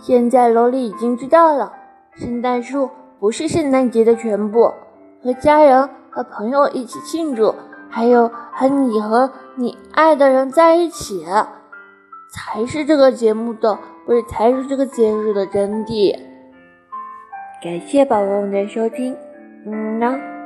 现在萝莉已经知道了，圣诞树不是圣诞节的全部，和家人和朋友一起庆祝，还有和你和你爱的人在一起，才是这个节目的，不是才是这个节日的真谛。感谢宝宝们的收听，嗯呢。